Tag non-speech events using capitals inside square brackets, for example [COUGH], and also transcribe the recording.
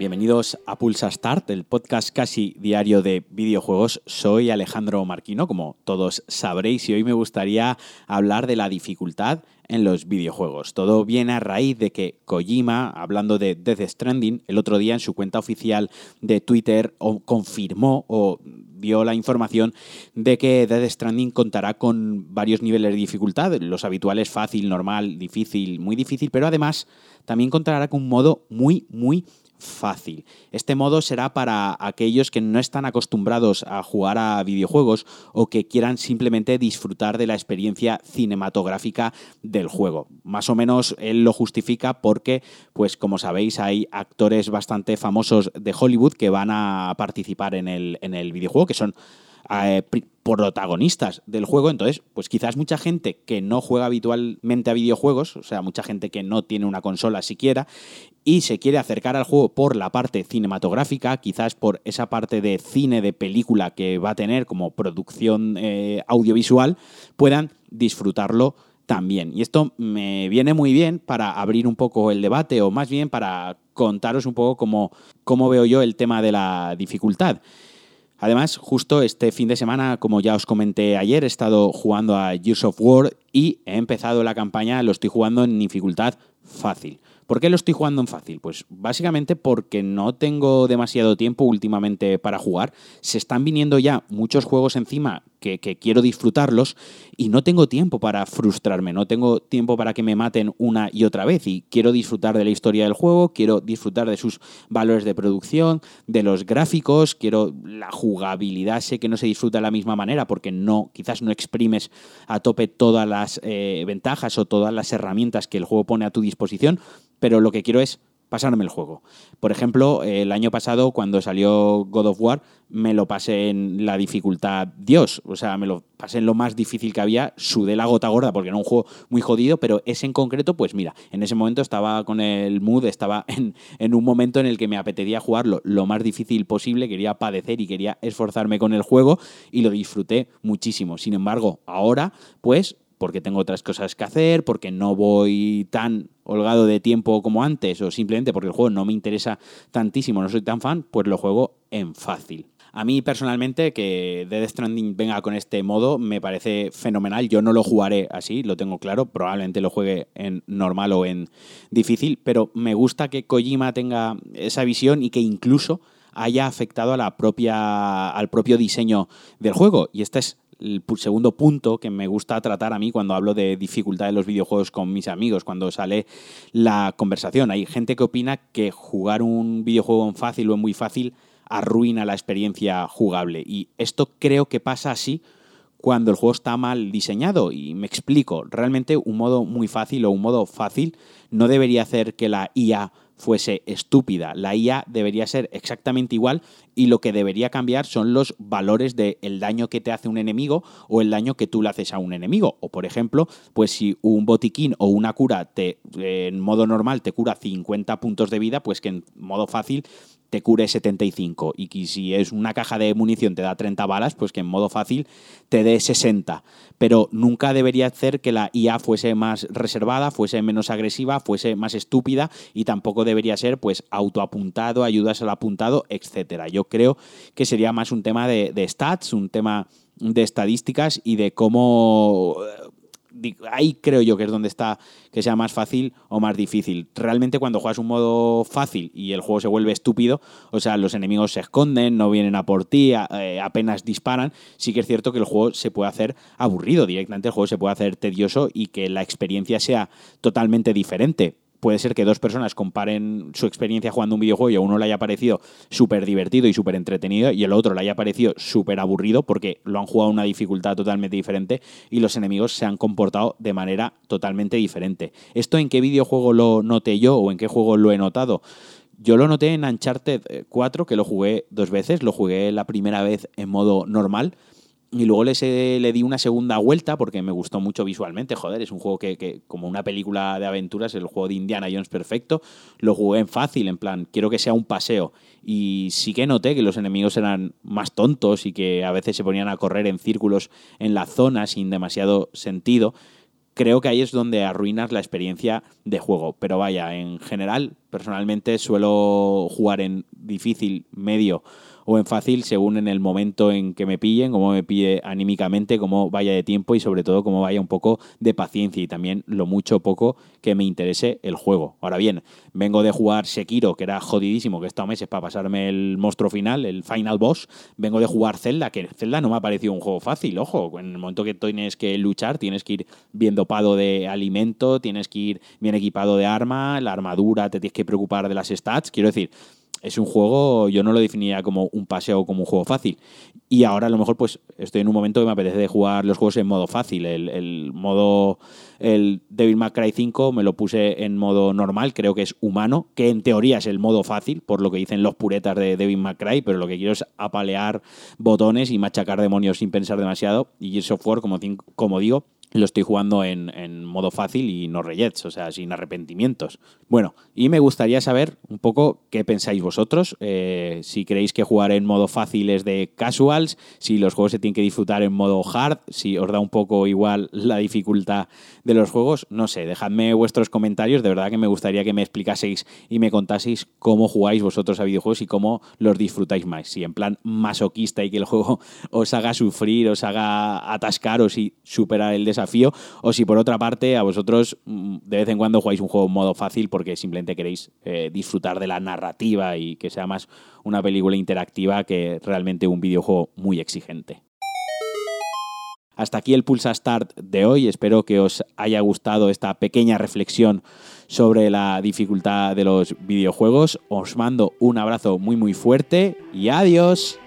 Bienvenidos a Pulsa Start, el podcast casi diario de videojuegos. Soy Alejandro Marquino, como todos sabréis, y hoy me gustaría hablar de la dificultad en los videojuegos. Todo viene a raíz de que Kojima, hablando de Death Stranding, el otro día en su cuenta oficial de Twitter confirmó o dio la información de que Death Stranding contará con varios niveles de dificultad, los habituales fácil, normal, difícil, muy difícil, pero además también contará con un modo muy, muy fácil. Este modo será para aquellos que no están acostumbrados a jugar a videojuegos o que quieran simplemente disfrutar de la experiencia cinematográfica del juego. Más o menos él lo justifica porque, pues como sabéis, hay actores bastante famosos de Hollywood que van a participar en el, en el videojuego, que son eh, protagonistas del juego. Entonces, pues quizás mucha gente que no juega habitualmente a videojuegos, o sea, mucha gente que no tiene una consola siquiera, y se quiere acercar al juego por la parte cinematográfica, quizás por esa parte de cine, de película que va a tener como producción eh, audiovisual, puedan disfrutarlo también. Y esto me viene muy bien para abrir un poco el debate o más bien para contaros un poco cómo, cómo veo yo el tema de la dificultad. Además, justo este fin de semana, como ya os comenté ayer, he estado jugando a Gears of War y he empezado la campaña, lo estoy jugando en dificultad fácil. ¿Por qué lo estoy jugando en fácil? Pues básicamente porque no tengo demasiado tiempo últimamente para jugar. Se están viniendo ya muchos juegos encima que, quiero disfrutarlos y no tengo tiempo para frustrarme, no tengo tiempo para que me maten una y otra vez y quiero disfrutar de la historia del juego, quiero disfrutar de sus valores de producción, de los gráficos, quiero la jugabilidad, sé que no se disfruta de la misma manera porque no, quizás no exprimes a tope todas las eh, ventajas o todas las herramientas que el juego pone a tu disposición, pero lo que quiero es pasarme el juego. Por ejemplo, el año pasado, cuando salió God of War, me lo pasé en la dificultad Dios. O sea, me lo pasé en lo más difícil que había, sudé la gota gorda porque era un juego muy jodido, pero ese en concreto, pues mira, en ese momento estaba con el mood, estaba [LAUGHS] en, en un momento en el que me apetecía jugarlo lo más difícil posible, quería padecer y quería esforzarme con el juego y lo disfruté muchísimo. Sin embargo, ahora, pues porque tengo otras cosas que hacer, porque no voy tan holgado de tiempo como antes, o simplemente porque el juego no me interesa tantísimo, no soy tan fan, pues lo juego en fácil. A mí personalmente que Death Stranding venga con este modo me parece fenomenal. Yo no lo jugaré así, lo tengo claro. Probablemente lo juegue en normal o en difícil, pero me gusta que Kojima tenga esa visión y que incluso haya afectado a la propia, al propio diseño del juego. Y esta es el segundo punto que me gusta tratar a mí cuando hablo de dificultad de los videojuegos con mis amigos, cuando sale la conversación. Hay gente que opina que jugar un videojuego en fácil o en muy fácil arruina la experiencia jugable. Y esto creo que pasa así cuando el juego está mal diseñado. Y me explico, realmente un modo muy fácil o un modo fácil no debería hacer que la IA fuese estúpida. La IA debería ser exactamente igual y lo que debería cambiar son los valores del daño que te hace un enemigo o el daño que tú le haces a un enemigo. O por ejemplo, pues si un botiquín o una cura te, en modo normal te cura 50 puntos de vida, pues que en modo fácil te cure 75 y que si es una caja de munición te da 30 balas, pues que en modo fácil te dé 60. Pero nunca debería hacer que la IA fuese más reservada, fuese menos agresiva, fuese más estúpida y tampoco debería ser pues autoapuntado, ayudas al apuntado, etcétera. Yo creo que sería más un tema de, de stats, un tema de estadísticas y de cómo ahí creo yo que es donde está que sea más fácil o más difícil. Realmente cuando juegas un modo fácil y el juego se vuelve estúpido, o sea, los enemigos se esconden, no vienen a por ti, eh, apenas disparan, sí que es cierto que el juego se puede hacer aburrido, directamente el juego se puede hacer tedioso y que la experiencia sea totalmente diferente puede ser que dos personas comparen su experiencia jugando un videojuego y a uno le haya parecido súper divertido y súper entretenido y el otro le haya parecido súper aburrido porque lo han jugado a una dificultad totalmente diferente y los enemigos se han comportado de manera totalmente diferente. ¿Esto en qué videojuego lo noté yo o en qué juego lo he notado? Yo lo noté en Uncharted 4, que lo jugué dos veces. Lo jugué la primera vez en modo normal y luego le, le di una segunda vuelta porque me gustó mucho visualmente. Joder, es un juego que, como una película de aventuras, el juego de Indiana Jones perfecto. Lo jugué en fácil, en plan, quiero que sea un paseo. Y sí que noté que los enemigos eran más tontos y que a veces se ponían a correr en círculos en la zona sin demasiado sentido creo que ahí es donde arruinas la experiencia de juego. Pero vaya, en general, personalmente suelo jugar en difícil, medio o en fácil según en el momento en que me pillen, cómo me pille anímicamente, cómo vaya de tiempo y sobre todo cómo vaya un poco de paciencia y también lo mucho o poco que me interese el juego. Ahora bien, vengo de jugar Sekiro, que era jodidísimo, que he estado meses para pasarme el monstruo final, el final boss. Vengo de jugar Zelda, que Zelda no me ha parecido un juego fácil, ojo, en el momento que tienes que luchar, tienes que ir bien dopado de alimento, tienes que ir bien equipado de arma, la armadura, te tienes que preocupar de las stats, quiero decir, es un juego, yo no lo definiría como un paseo o como un juego fácil. Y ahora a lo mejor pues estoy en un momento que me apetece jugar los juegos en modo fácil. El, modo, el Devil May Cry 5 me lo puse en modo normal, creo que es humano, que en teoría es el modo fácil, por lo que dicen los puretas de Devil May Cry, pero lo que quiero es apalear botones y machacar demonios sin pensar demasiado. Y el software, como, como digo, lo estoy jugando en, modo fácil y no reyets, o sea, sin arrepentimientos. Bueno, y me gustaría saber un poco qué pensáis vosotros, eh, si creéis que jugar en modo fácil es de casuals, si los juegos se tienen que disfrutar en modo hard, si os da un poco igual la dificultad de los juegos, no sé, dejadme vuestros comentarios, de verdad que me gustaría que me explicaseis y me contaseis cómo jugáis vosotros a videojuegos y cómo los disfrutáis más, si en plan masoquista y que el juego [LAUGHS] os haga sufrir, os haga atascaros y superar el desafío desafío, o si por otra parte a vosotros mm, de vez en cuando jugáis un juego en modo fácil porque simplemente queréis eh, disfrutar de la narrativa y que sea más una película interactiva que realmente un videojuego muy exigente. Hasta aquí el Pulsa Start de hoy. Espero que os haya gustado esta pequeña reflexión sobre la dificultad de los videojuegos. Os mando un abrazo muy muy fuerte y adiós.